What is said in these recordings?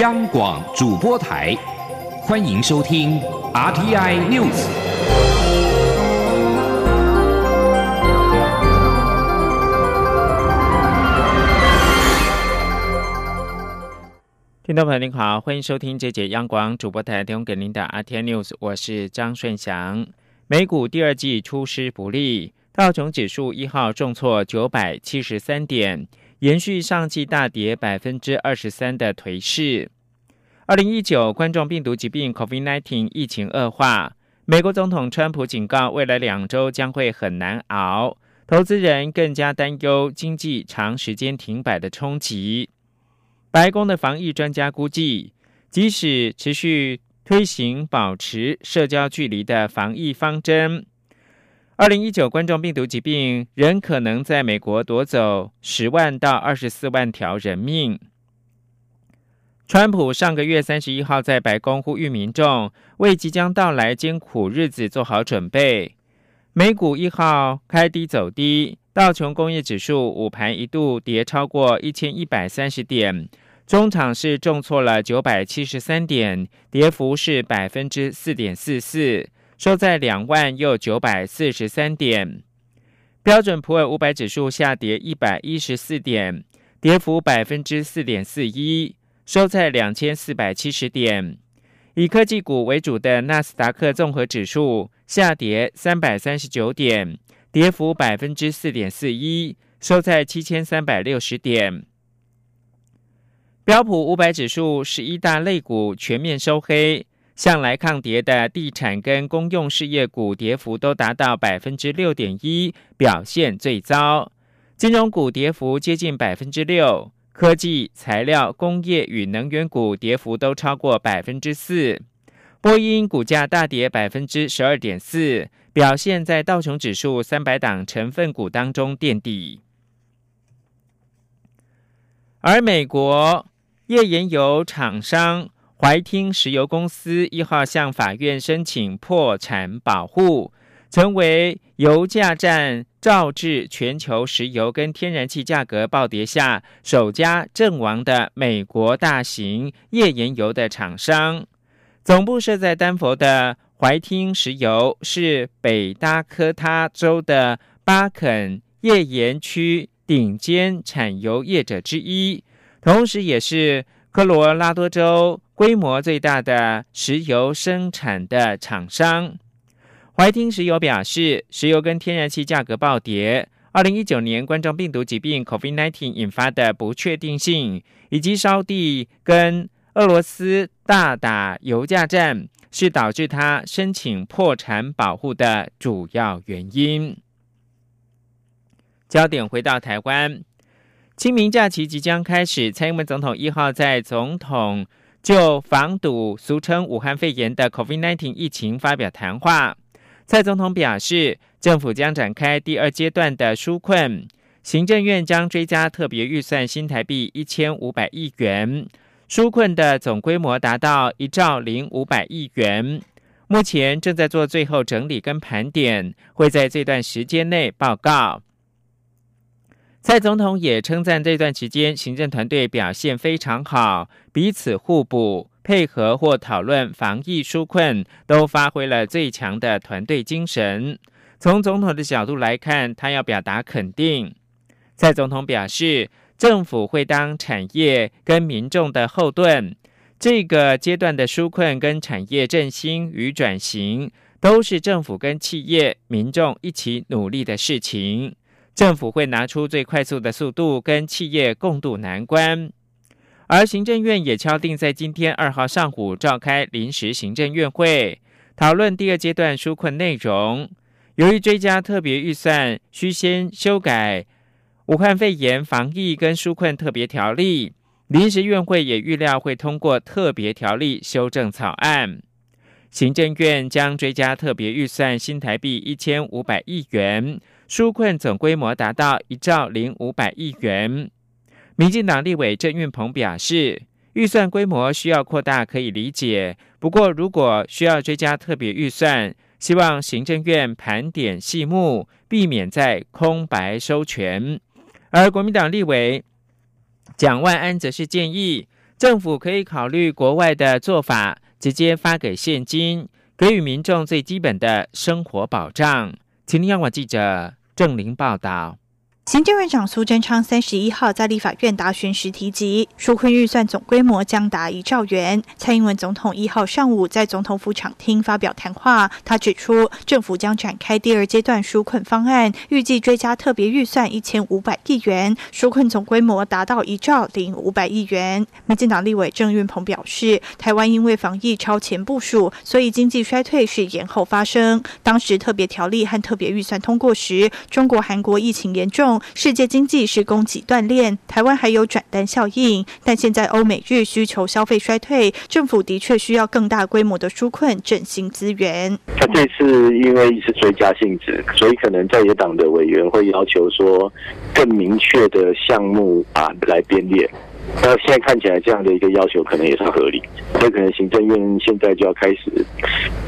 央广主播台，欢迎收听 RTI News。听众朋友您好，欢迎收听这节央广主播台提供给您的 RTI News，我是张顺祥。美股第二季出师不利，道琼指数一号重挫九百七十三点。延续上季大跌百分之二十三的颓势。二零一九冠状病毒疾病 （COVID-19） 疫情恶化，美国总统川普警告，未来两周将会很难熬。投资人更加担忧经济长时间停摆的冲击。白宫的防疫专家估计，即使持续推行保持社交距离的防疫方针。二零一九冠状病毒疾病仍可能在美国夺走十万到二十四万条人命。川普上个月三十一号在白宫呼吁民众为即将到来艰苦日子做好准备。美股一号开低走低，道琼工业指数午盘一度跌超过一千一百三十点，中场是重挫了九百七十三点，跌幅是百分之四点四四。收在两万又九百四十三点，标准普尔五百指数下跌一百一十四点，跌幅百分之四点四一，收在两千四百七十点。以科技股为主的纳斯达克综合指数下跌三百三十九点，跌幅百分之四点四一，收在七千三百六十点。标普五百指数十一大类股全面收黑。向来抗跌的地产跟公用事业股跌幅都达到百分之六点一，表现最糟。金融股跌幅接近百分之六，科技、材料、工业与能源股跌幅都超过百分之四。波音股价大跌百分之十二点四，表现在道琼指数三百档成分股当中垫底。而美国页岩油厂商。怀听石油公司一号向法院申请破产保护，成为油价战导致全球石油跟天然气价格暴跌下首家阵亡的美国大型页岩油的厂商。总部设在丹佛的怀听石油是北达科他州的巴肯页岩区顶尖产油业者之一，同时也是科罗拉多州。规模最大的石油生产的厂商怀听石油表示，石油跟天然气价格暴跌，二零一九年冠状病毒疾病 （COVID-19） 引发的不确定性，以及烧地跟俄罗斯大打油价战，是导致他申请破产保护的主要原因。焦点回到台湾，清明假期即将开始，蔡英文总统一号在总统。就防堵俗称武汉肺炎的 COVID-19 疫情发表谈话，蔡总统表示，政府将展开第二阶段的纾困，行政院将追加特别预算新台币一千五百亿元，纾困的总规模达到一兆零五百亿元，目前正在做最后整理跟盘点，会在这段时间内报告。蔡总统也称赞这段期间行政团队表现非常好，彼此互补、配合或讨论防疫纾困，都发挥了最强的团队精神。从总统的角度来看，他要表达肯定。蔡总统表示，政府会当产业跟民众的后盾。这个阶段的纾困跟产业振兴与转型，都是政府跟企业、民众一起努力的事情。政府会拿出最快速的速度跟企业共度难关，而行政院也敲定在今天二号上午召开临时行政院会，讨论第二阶段纾困内容。由于追加特别预算需先修改武汉肺炎防疫跟纾困特别条例，临时院会也预料会通过特别条例修正草案。行政院将追加特别预算新台币一千五百亿元。纾困总规模达到一兆零五百亿元。民进党立委郑运鹏表示，预算规模需要扩大可以理解，不过如果需要追加特别预算，希望行政院盘点细目，避免在空白收权。而国民党立委蒋万安则是建议，政府可以考虑国外的做法，直接发给现金，给予民众最基本的生活保障。请听央广记者郑玲报道。行政院长苏贞昌三十一号在立法院答询时提及，纾困预算总规模将达一兆元。蔡英文总统一号上午在总统府场厅发表谈话，他指出，政府将展开第二阶段纾困方案，预计追加特别预算一千五百亿元，纾困总规模达到一兆零五百亿元。民进党立委郑运鹏表示，台湾因为防疫超前部署，所以经济衰退是延后发生。当时特别条例和特别预算通过时，中国、韩国疫情严重。世界经济是供给断裂，台湾还有转单效应，但现在欧美日需求消费衰退，政府的确需要更大规模的纾困振兴资源。他这次因为是追加性质，所以可能在野党的委员会要求说更明确的项目啊来编列。那现在看起来这样的一个要求可能也是合理，所以可能行政院现在就要开始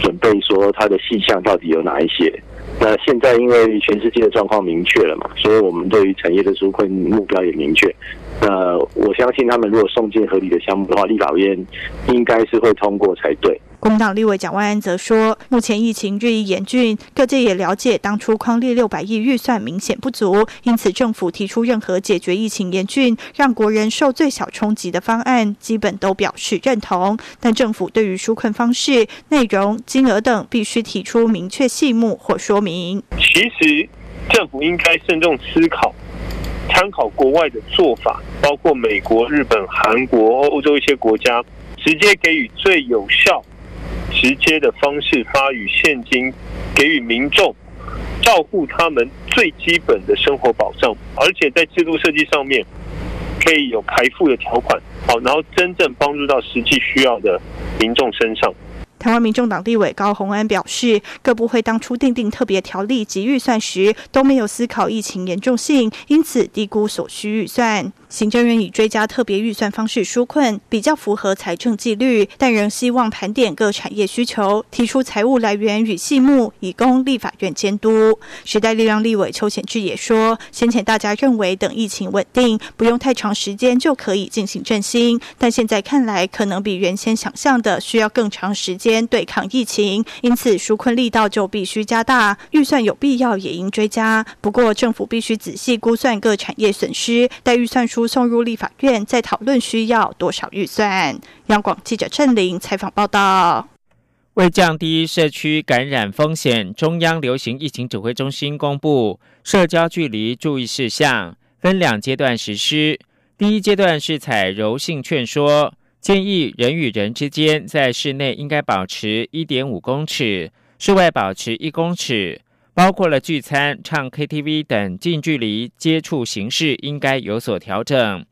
准备说它的细项到底有哪一些。那现在因为全世界的状况明确了嘛，所以我们对于产业的纾困目标也明确。那我相信他们如果送进合理的项目的话，立法院应该是会通过才对。工党立委蒋万安则说，目前疫情日益严峻，各界也了解当初匡列六百亿预算明显不足，因此政府提出任何解决疫情严峻、让国人受最小冲击的方案，基本都表示认同。但政府对于纾困方式、内容、金额等，必须提出明确细目或说明。其实政府应该慎重思考，参考国外的做法，包括美国、日本、韩国、欧洲一些国家，直接给予最有效。直接的方式发予现金，给予民众照顾他们最基本的生活保障，而且在制度设计上面可以有排付的条款，好，然后真正帮助到实际需要的民众身上。台湾民众党立委高鸿安表示，各部会当初订定特别条例及预算时，都没有思考疫情严重性，因此低估所需预算。行政院以追加特别预算方式纾困，比较符合财政纪律，但仍希望盘点各产业需求，提出财务来源与细目，以供立法院监督。时代力量立委邱显志也说，先前大家认为等疫情稳定，不用太长时间就可以进行振兴，但现在看来，可能比原先想象的需要更长时间对抗疫情，因此纾困力道就必须加大，预算有必要也应追加。不过政府必须仔细估算各产业损失，待预算送入立法院，再讨论需要多少预算。央广记者郑玲采访报道。为降低社区感染风险，中央流行疫情指挥中心公布社交距离注意事项，分两阶段实施。第一阶段是采柔性劝说，建议人与人之间在室内应该保持一点五公尺，室外保持一公尺。包括了聚餐、唱 KTV 等近距离接触形式应该有所调整，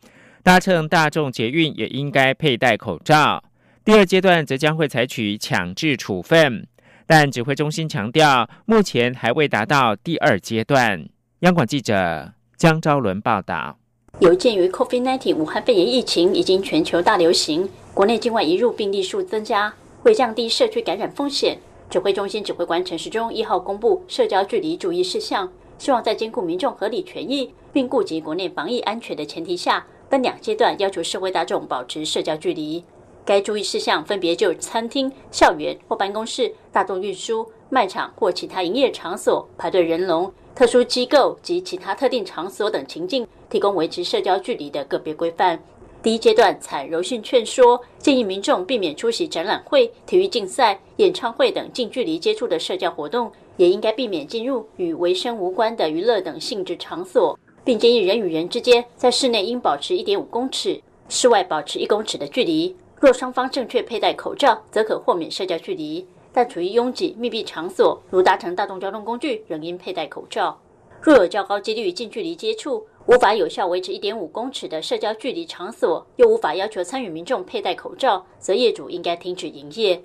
搭乘大众捷运也应该佩戴口罩。第二阶段则将会采取强制处分，但指挥中心强调，目前还未达到第二阶段。央广记者江昭伦报道。有鉴于 COVID-19 武汉肺炎疫情已经全球大流行，国内境外移入病例数增加，为降低社区感染风险。指挥中心指挥官陈时中一号公布社交距离注意事项，希望在兼顾民众合理权益并顾及国内防疫安全的前提下，分两阶段要求社会大众保持社交距离。该注意事项分别就餐厅、校园或办公室、大众运输、卖场或其他营业场所、排队人龙、特殊机构及其他特定场所等情境，提供维持社交距离的个别规范。第一阶段采柔性劝说，建议民众避免出席展览会、体育竞赛、演唱会等近距离接触的社交活动，也应该避免进入与卫生无关的娱乐等性质场所，并建议人与人之间在室内应保持一点五公尺，室外保持一公尺的距离。若双方正确佩戴口罩，则可豁免社交距离；但处于拥挤密闭场所，如搭乘大众交通工具，仍应佩戴口罩。若有较高几率近距离接触，无法有效维持一点五公尺的社交距离场所，又无法要求参与民众佩戴口罩，则业主应该停止营业。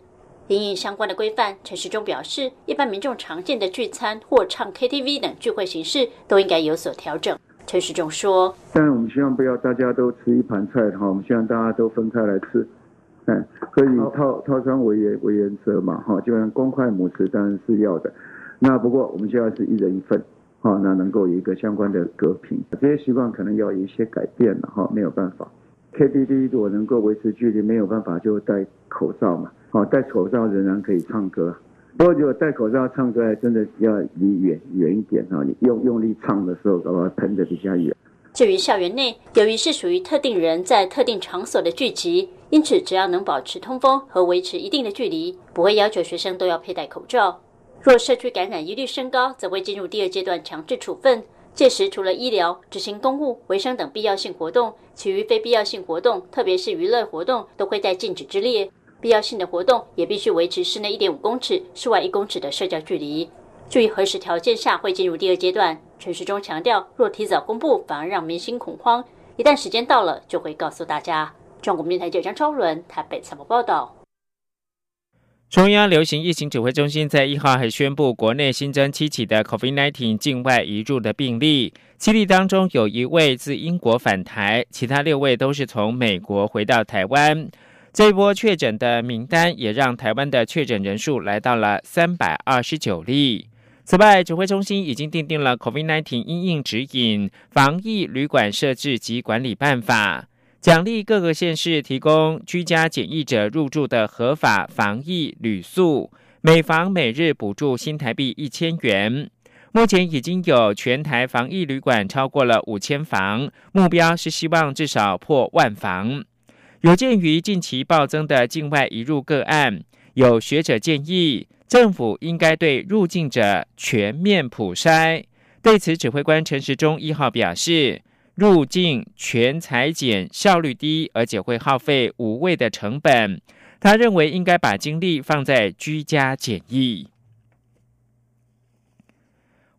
因应相关的规范，陈时中表示，一般民众常见的聚餐或唱 KTV 等聚会形式都应该有所调整。陈时中说：“当然，我们希望不要大家都吃一盘菜哈，我们希望大家都分开来吃，嗯，可以套套餐为原为原则嘛哈，基本上公筷母匙当然是要的。那不过我们现在是一人一份。”好，那能够有一个相关的隔屏，这些习惯可能要有一些改变了哈，没有办法。KTV 如果能够维持距离，没有办法就戴口罩嘛。好，戴口罩仍然可以唱歌。不过如果戴口罩唱歌，还真的要离远远一点哈。你用用力唱的时候，把它喷的比较远。至于校园内，由于是属于特定人在特定场所的聚集，因此只要能保持通风和维持一定的距离，不会要求学生都要佩戴口罩。若社区感染疑虑升高，则会进入第二阶段强制处分。届时，除了医疗、执行公务、卫生等必要性活动，其余非必要性活动，特别是娱乐活动，都会在禁止之列。必要性的活动也必须维持室内一点五公尺、室外一公尺的社交距离。至于何时条件下会进入第二阶段？陈时中强调，若提早公布，反而让民心恐慌。一旦时间到了，就会告诉大家。中国电台记者张超伦台北采访报道。中央流行疫情指挥中心在一号还宣布，国内新增七起的 COVID-19 境外移入的病例，七例当中有一位自英国返台，其他六位都是从美国回到台湾。这一波确诊的名单也让台湾的确诊人数来到了三百二十九例。此外，指挥中心已经订定了 COVID-19 因应指引、防疫旅馆设置及管理办法，奖励各个县市提供居家检疫者入住的合法防疫旅宿，每房每日补助新台币一千元。目前已经有全台防疫旅馆超过了五千房，目标是希望至少破万房。有鉴于近期暴增的境外移入个案，有学者建议。政府应该对入境者全面普筛。对此，指挥官陈时中一号表示，入境全裁剪效率低，而且会耗费无谓的成本。他认为应该把精力放在居家检疫。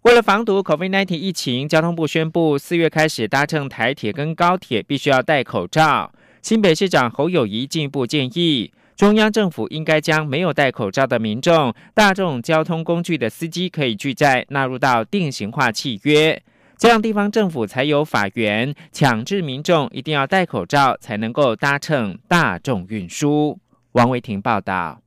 为了防堵 COVID-19 疫情，交通部宣布，四月开始搭乘台铁跟高铁必须要戴口罩。新北市长侯友谊进一步建议。中央政府应该将没有戴口罩的民众、大众交通工具的司机可以拒载纳入到定型化契约，这样地方政府才有法源强制民众一定要戴口罩才能够搭乘大众运输。王维婷报道。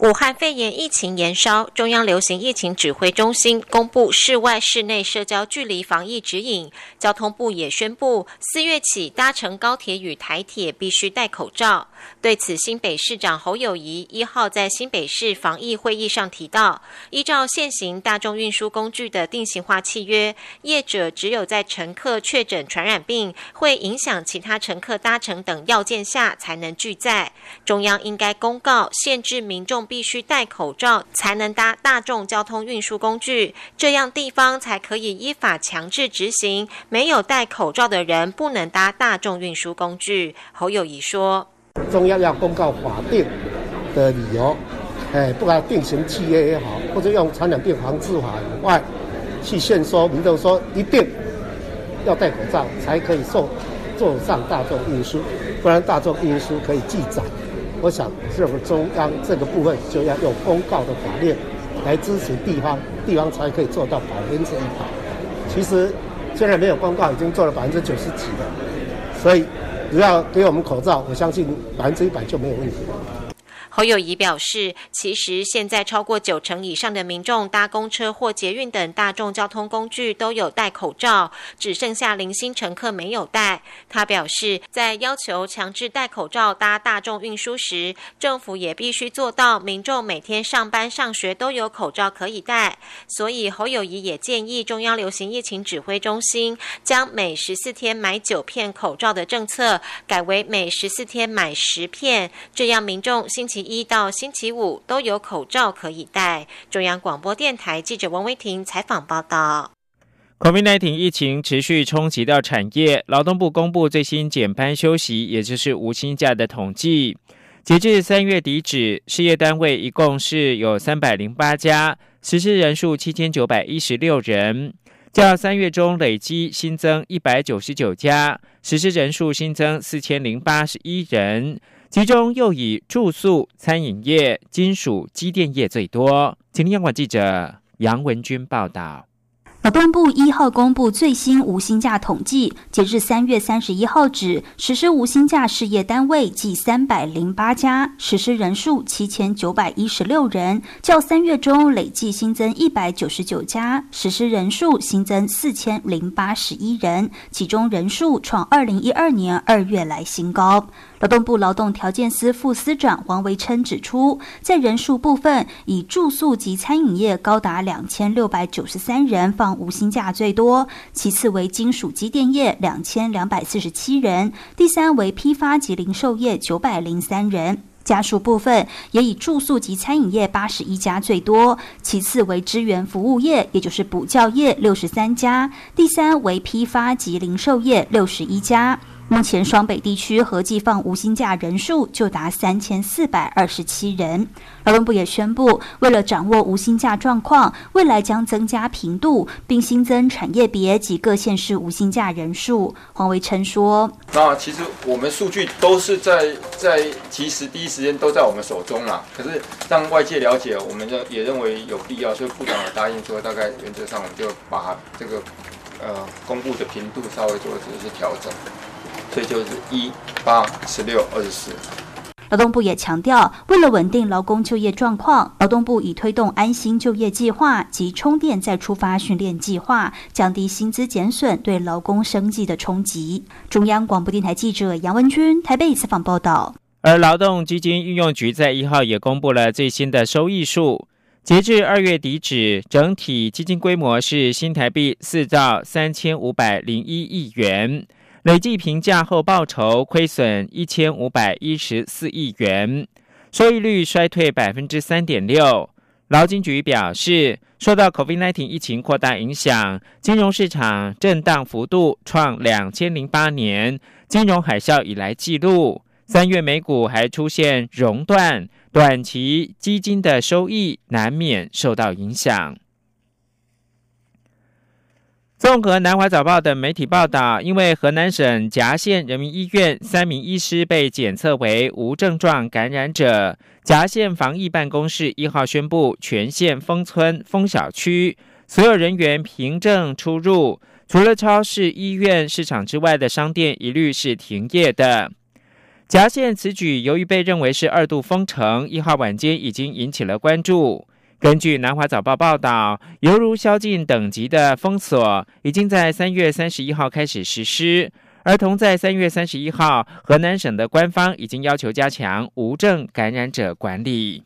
武汉肺炎疫情延烧，中央流行疫情指挥中心公布室外、室内社交距离防疫指引。交通部也宣布，四月起搭乘高铁与台铁必须戴口罩。对此，新北市长侯友谊一号在新北市防疫会议上提到，依照现行大众运输工具的定型化契约，业者只有在乘客确诊传染病会影响其他乘客搭乘等要件下，才能拒载。中央应该公告限制民众。必须戴口罩才能搭大众交通运输工具，这样地方才可以依法强制执行。没有戴口罩的人不能搭大众运输工具。侯友谊说：“中央要公告法定的理由，哎，不管定型契约也好，或者用传染病防治法以外去限缩民众说一定要戴口罩才可以坐坐上大众运输，不然大众运输可以记载。”我想，政府中央这个部分就要用公告的法令来支持地方，地方才可以做到百分之一百。其实现在没有公告，已经做了百分之九十几了，所以只要给我们口罩，我相信百分之一百就没有问题。侯友谊表示，其实现在超过九成以上的民众搭公车或捷运等大众交通工具都有戴口罩，只剩下零星乘客没有戴。他表示，在要求强制戴口罩搭大众运输时，政府也必须做到民众每天上班上学都有口罩可以戴。所以，侯友谊也建议中央流行疫情指挥中心将每十四天买九片口罩的政策改为每十四天买十片，这样民众心情一到星期五都有口罩可以戴。中央广播电台记者王威婷采访报道。COVID-19 疫情持续冲击到产业，劳动部公布最新减班休息，也就是无薪假的统计。截至三月底止，事业单位一共是有三百零八家，实施人数七千九百一十六人，较三月中累积新增一百九十九家，实施人数新增四千零八十一人。其中又以住宿、餐饮业、金属、机电业最多。请听央广记者杨文君报道。劳动部一号公布最新无薪假统计，截至三月三十一号止，实施无薪假事业单位计三百零八家，实施人数七千九百一十六人，较三月中累计新增一百九十九家，实施人数新增四千零八十一人，其中人数创二零一二年二月来新高。劳动部劳动条件司副司长黄维琛指出，在人数部分，以住宿及餐饮业高达两千六百九十三人放无薪假最多，其次为金属机电业两千两百四十七人，第三为批发及零售业九百零三人。家属部分也以住宿及餐饮业八十一家最多，其次为支援服务业，也就是补教业六十三家，第三为批发及零售业六十一家。目前双北地区合计放无薪假人数就达三千四百二十七人。劳动部也宣布，为了掌握无薪假状况，未来将增加频度，并新增产业别及各县市无薪假人数。黄维琛说：“那其实我们数据都是在在及时第一时间都在我们手中啦。可是让外界了解，我们认也认为有必要，所以部长也答应说，大概原则上我们就把这个呃公布的频度稍微做一些调整。”所以就是一八十六二十四。劳动部也强调，为了稳定劳工就业状况，劳动部已推动安心就业计划及充电再出发训练计划，降低薪资减损对劳工生计的冲击。中央广播电台记者杨文君台北采访报道。而劳动基金运用局在一号也公布了最新的收益数，截至二月底止，整体基金规模是新台币四兆三千五百零一亿元。累计评价后报酬亏损一千五百一十四亿元，收益率衰退百分之三点六。劳金局表示，受到 COVID-19 疫情扩大影响，金融市场震荡幅度创两千零八年金融海啸以来纪录。三月美股还出现熔断，短期基金的收益难免受到影响。综合南华早报等媒体报道，因为河南省郏县人民医院三名医师被检测为无症状感染者，郏县防疫办公室一号宣布全县封村封小区，所有人员凭证出入，除了超市、医院、市场之外的商店一律是停业的。夹县此举由于被认为是二度封城，一号晚间已经引起了关注。根据南华早报报道，犹如宵禁等级的封锁已经在三月三十一号开始实施。而同在三月三十一号，河南省的官方已经要求加强无症感染者管理。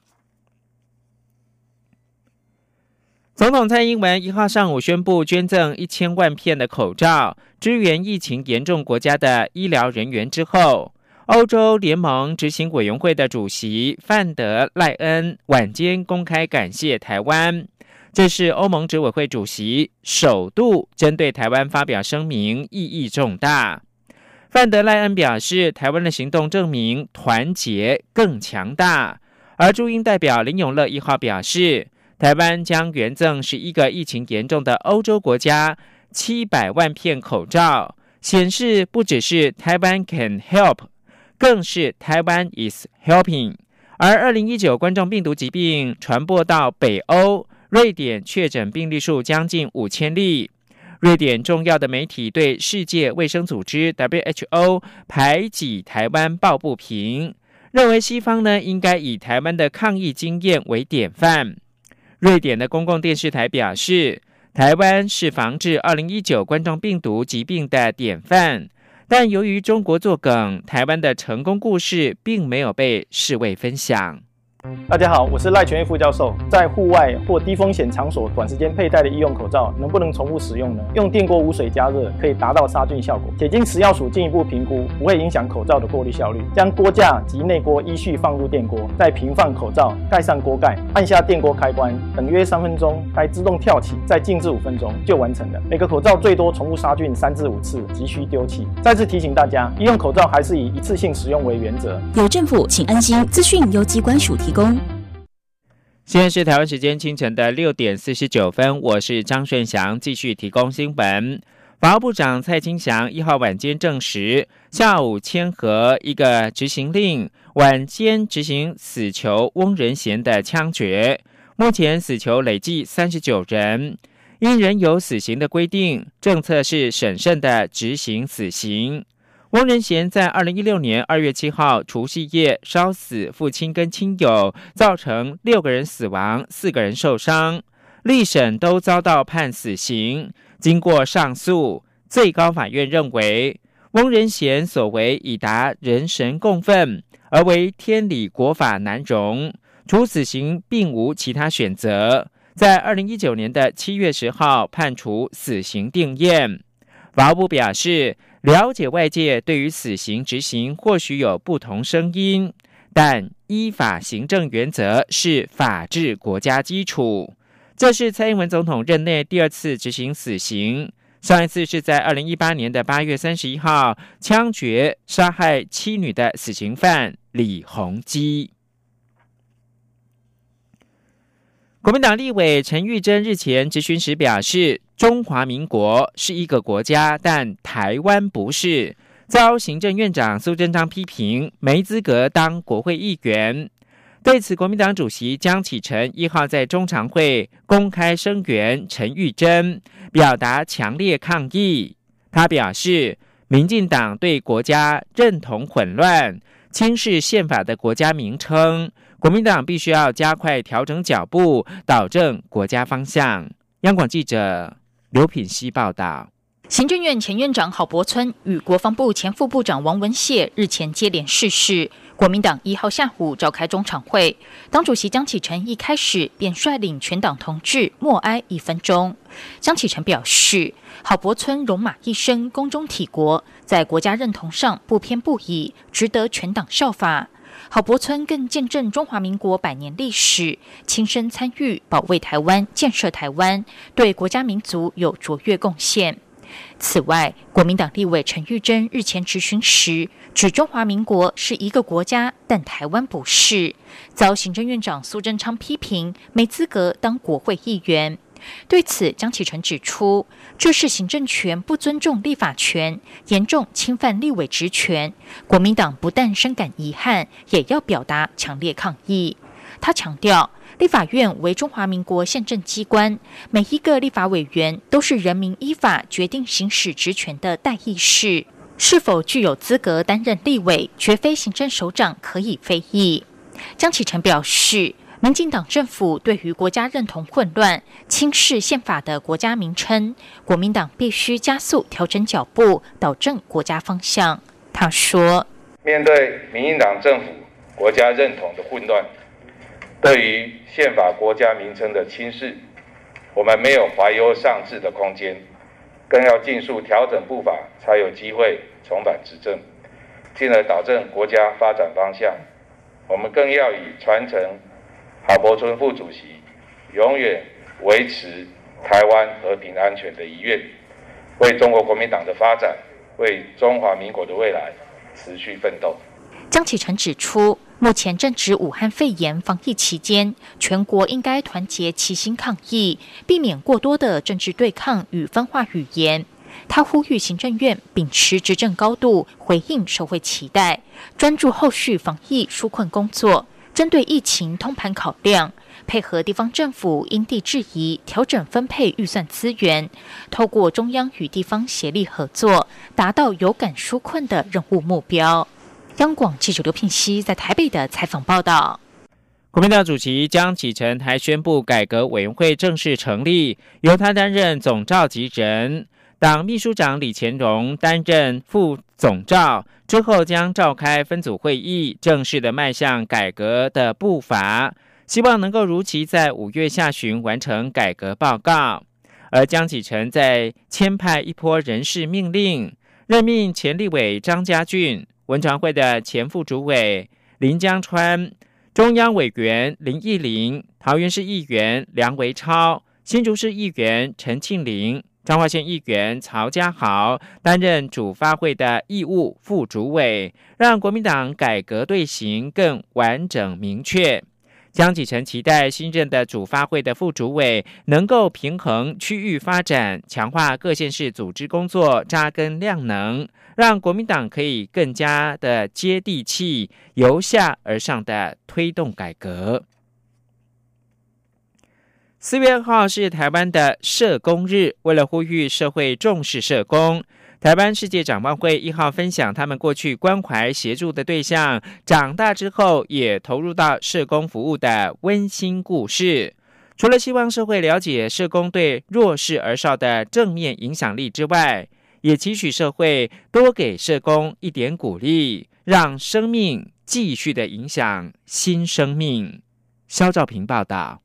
总统蔡英文一号上午宣布捐赠一千万片的口罩，支援疫情严重国家的医疗人员之后。欧洲联盟执行委员会的主席范德赖恩晚间公开感谢台湾，这是欧盟执委会主席首度针对台湾发表声明，意义重大。范德赖恩表示，台湾的行动证明团结更强大。而驻英代表林永乐一号表示，台湾将捐赠十一个疫情严重的欧洲国家七百万片口罩，显示不只是台湾 can help。更是台湾 is helping。而二零一九冠状病毒疾病传播到北欧，瑞典确诊病例数将近五千例。瑞典重要的媒体对世界卫生组织 WHO 排挤台湾抱不平，认为西方呢应该以台湾的抗疫经验为典范。瑞典的公共电视台表示，台湾是防治二零一九冠状病毒疾病的典范。但由于中国作梗，台湾的成功故事并没有被世卫分享。大家好，我是赖全义副教授。在户外或低风险场所短时间佩戴的医用口罩，能不能重复使用呢？用电锅无水加热可以达到杀菌效果，且经食药署进一步评估，不会影响口罩的过滤效率。将锅架及内锅依序放入电锅，再平放口罩，盖上锅盖，按下电锅开关，等约三分钟，该自动跳起，再静置五分钟就完成了。每个口罩最多重复杀菌三至五次，急需丢弃。再次提醒大家，医用口罩还是以一次性使用为原则。有政府，请安心。资讯由机关署提。现在是台湾时间清晨的六点四十九分，我是张顺祥，继续提供新闻。法务部长蔡清祥一号晚间证实，下午签合一个执行令，晚间执行死囚翁仁贤的枪决。目前死囚累计三十九人。因仍有死刑的规定，政策是审慎的执行死刑。翁仁贤在二零一六年二月七号除夕夜烧死父亲跟亲友，造成六个人死亡，四个人受伤。历审都遭到判死刑。经过上诉，最高法院认为翁仁贤所为已达人神共愤，而为天理国法难容，处死刑并无其他选择。在二零一九年的七月十号判处死刑定验。法务部表示。了解外界对于死刑执行或许有不同声音，但依法行政原则是法治国家基础。这是蔡英文总统任内第二次执行死刑，上一次是在二零一八年的八月三十一号枪决杀害妻女的死刑犯李洪基。国民党立委陈玉珍日前质询时表示。中华民国是一个国家，但台湾不是。遭行政院长苏贞昌批评没资格当国会议员。对此，国民党主席江启臣一号在中常会公开声援陈玉珍，表达强烈抗议。他表示，民进党对国家认同混乱，轻视宪法的国家名称，国民党必须要加快调整脚步，导正国家方向。央广记者。刘品希报道，行政院前院长郝柏村与国防部前副部长王文谢日前接连逝世。国民党一号下午召开中场会，党主席江启臣一开始便率领全党同志默哀一分钟。江启臣表示，郝柏村戎马一生，宫中体国，在国家认同上不偏不倚，值得全党效法。郝柏村更见证中华民国百年历史，亲身参与保卫台湾、建设台湾，对国家民族有卓越贡献。此外，国民党立委陈玉珍日前质询时，指中华民国是一个国家，但台湾不是，遭行政院长苏贞昌批评没资格当国会议员。对此，江启臣指出，这是行政权不尊重立法权，严重侵犯立委职权。国民党不但深感遗憾，也要表达强烈抗议。他强调，立法院为中华民国宪政机关，每一个立法委员都是人民依法决定行使职权的代议士，是否具有资格担任立委，绝非行政首长可以非议。江启臣表示。民进党政府对于国家认同混乱、轻视宪法的国家名称，国民党必须加速调整脚步，导正国家方向。他说：“面对民进党政府国家认同的混乱，对于宪法国家名称的轻视，我们没有怀忧丧志的空间，更要尽速调整步伐，才有机会重返执政，进而导正国家发展方向。我们更要以传承。”郝柏村副主席永远维持台湾和平安全的遗愿，为中国国民党的发展，为中华民国的未来持续奋斗。江启臣指出，目前正值武汉肺炎防疫期间，全国应该团结齐心抗疫，避免过多的政治对抗与分化语言。他呼吁行政院秉持执政高度，回应社会期待，专注后续防疫纾困工作。针对疫情通盘考量，配合地方政府因地制宜调整分配预算资源，透过中央与地方协力合作，达到有感纾困的任务目标。央广记者刘聘熙在台北的采访报道。国民党主席江启臣还宣布改革委员会正式成立，由他担任总召集人。党秘书长李乾荣担任副总召，之后将召开分组会议，正式的迈向改革的步伐，希望能够如期在五月下旬完成改革报告。而江启臣在签派一波人事命令，任命前立委张家俊、文传会的前副主委林江川、中央委员林义玲、桃园市议员梁维超、新竹市议员陈庆玲。彰化县议员曹家豪担任主发会的义务副主委，让国民党改革队形更完整明确。江启臣期待新任的主发会的副主委能够平衡区域发展，强化各县市组织工作，扎根量能，让国民党可以更加的接地气，由下而上的推动改革。四月二号是台湾的社工日，为了呼吁社会重视社工，台湾世界展望会一号分享他们过去关怀协助的对象，长大之后也投入到社工服务的温馨故事。除了希望社会了解社工对弱势儿少的正面影响力之外，也期许社会多给社工一点鼓励，让生命继续的影响新生命。肖兆平报道。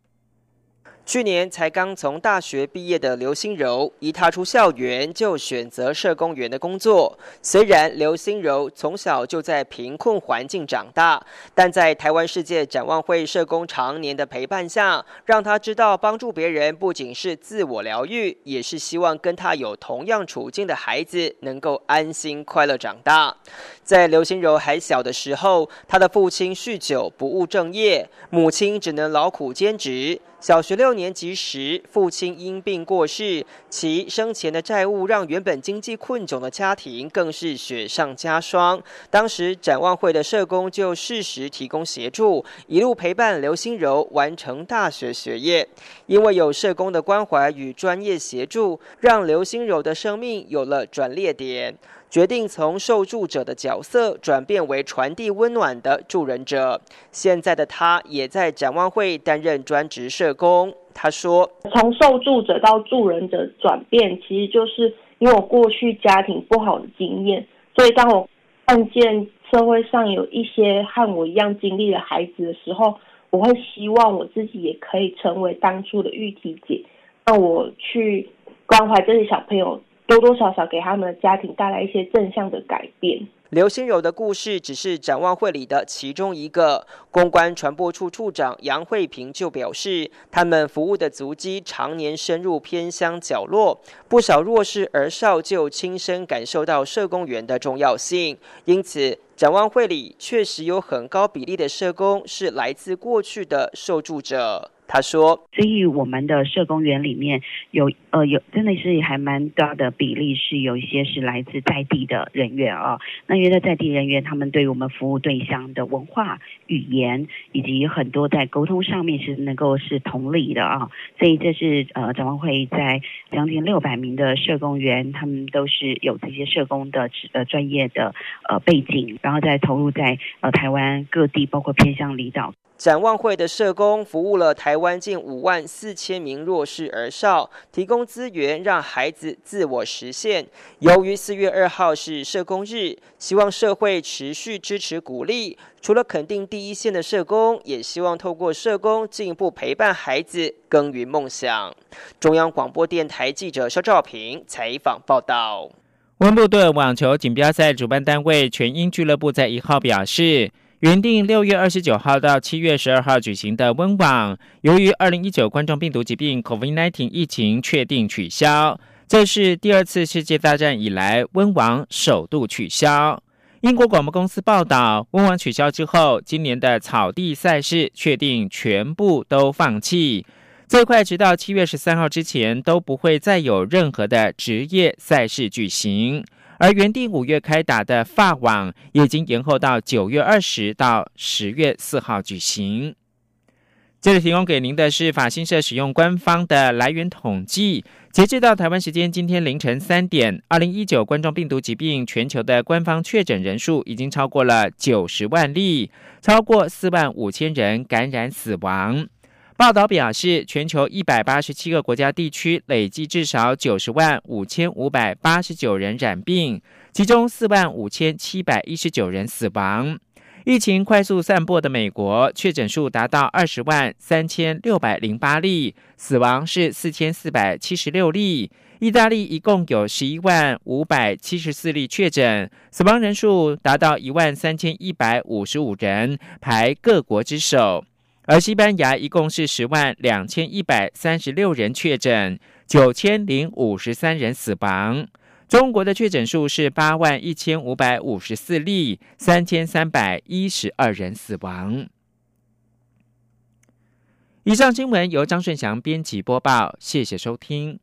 去年才刚从大学毕业的刘心柔，一踏出校园就选择社工员的工作。虽然刘心柔从小就在贫困环境长大，但在台湾世界展望会社工常年的陪伴下，让他知道帮助别人不仅是自我疗愈，也是希望跟他有同样处境的孩子能够安心快乐长大。在刘心柔还小的时候，他的父亲酗酒不务正业，母亲只能劳苦兼职。小学六年级时，父亲因病过世，其生前的债务让原本经济困窘的家庭更是雪上加霜。当时展望会的社工就适时提供协助，一路陪伴刘心柔完成大学学业。因为有社工的关怀与专业协助，让刘心柔的生命有了转捩点。决定从受助者的角色转变为传递温暖的助人者。现在的他也在展望会担任专职社工。他说：“从受助者到助人者转变，其实就是因为我过去家庭不好的经验，所以当我看见社会上有一些和我一样经历的孩子的时候，我会希望我自己也可以成为当初的玉体姐，让我去关怀这些小朋友。”多多少少给他们的家庭带来一些正向的改变。刘心柔的故事只是展望会里的其中一个。公关传播处处长杨惠平就表示，他们服务的足迹常年深入偏乡角落，不少弱势儿少就亲身感受到社工员的重要性。因此，展望会里确实有很高比例的社工是来自过去的受助者。他说：“所以我们的社工员里面有呃有真的是还蛮大的比例是有一些是来自在地的人员啊。那因为在地人员，他们对我们服务对象的文化、语言以及很多在沟通上面是能够是同理的啊。所以这是呃展望会在将近六百名的社工员，他们都是有这些社工的呃专业的呃背景，然后再投入在呃台湾各地，包括偏向离岛。”展望会的社工服务了台湾近五万四千名弱势儿少，提供资源让孩子自我实现。由于四月二号是社工日，希望社会持续支持鼓励。除了肯定第一线的社工，也希望透过社工进一步陪伴孩子耕耘梦想。中央广播电台记者肖兆平采访报道。温布顿网球锦标赛主办单位全英俱乐部在一号表示。原定六月二十九号到七月十二号举行的温网，由于二零一九冠状病毒疾病 （COVID-19） 疫情确定取消。这是第二次世界大战以来温网首度取消。英国广播公司报道，温网取消之后，今年的草地赛事确定全部都放弃，最快直到七月十三号之前都不会再有任何的职业赛事举行。而原定五月开打的法网，已经延后到九月二十到十月四号举行。这里提供给您的是法新社使用官方的来源统计，截至到台湾时间今天凌晨三点，二零一九冠状病毒疾病全球的官方确诊人数已经超过了九十万例，超过四万五千人感染死亡。报道表示，全球一百八十七个国家地区累计至少九十万五千五百八十九人染病，其中四万五千七百一十九人死亡。疫情快速散播的美国，确诊数达到二十万三千六百零八例，死亡是四千四百七十六例。意大利一共有十一万五百七十四例确诊，死亡人数达到一万三千一百五十五人，排各国之首。而西班牙一共是十万两千一百三十六人确诊，九千零五十三人死亡。中国的确诊数是八万一千五百五十四例，三千三百一十二人死亡。以上新闻由张顺祥编辑播报，谢谢收听。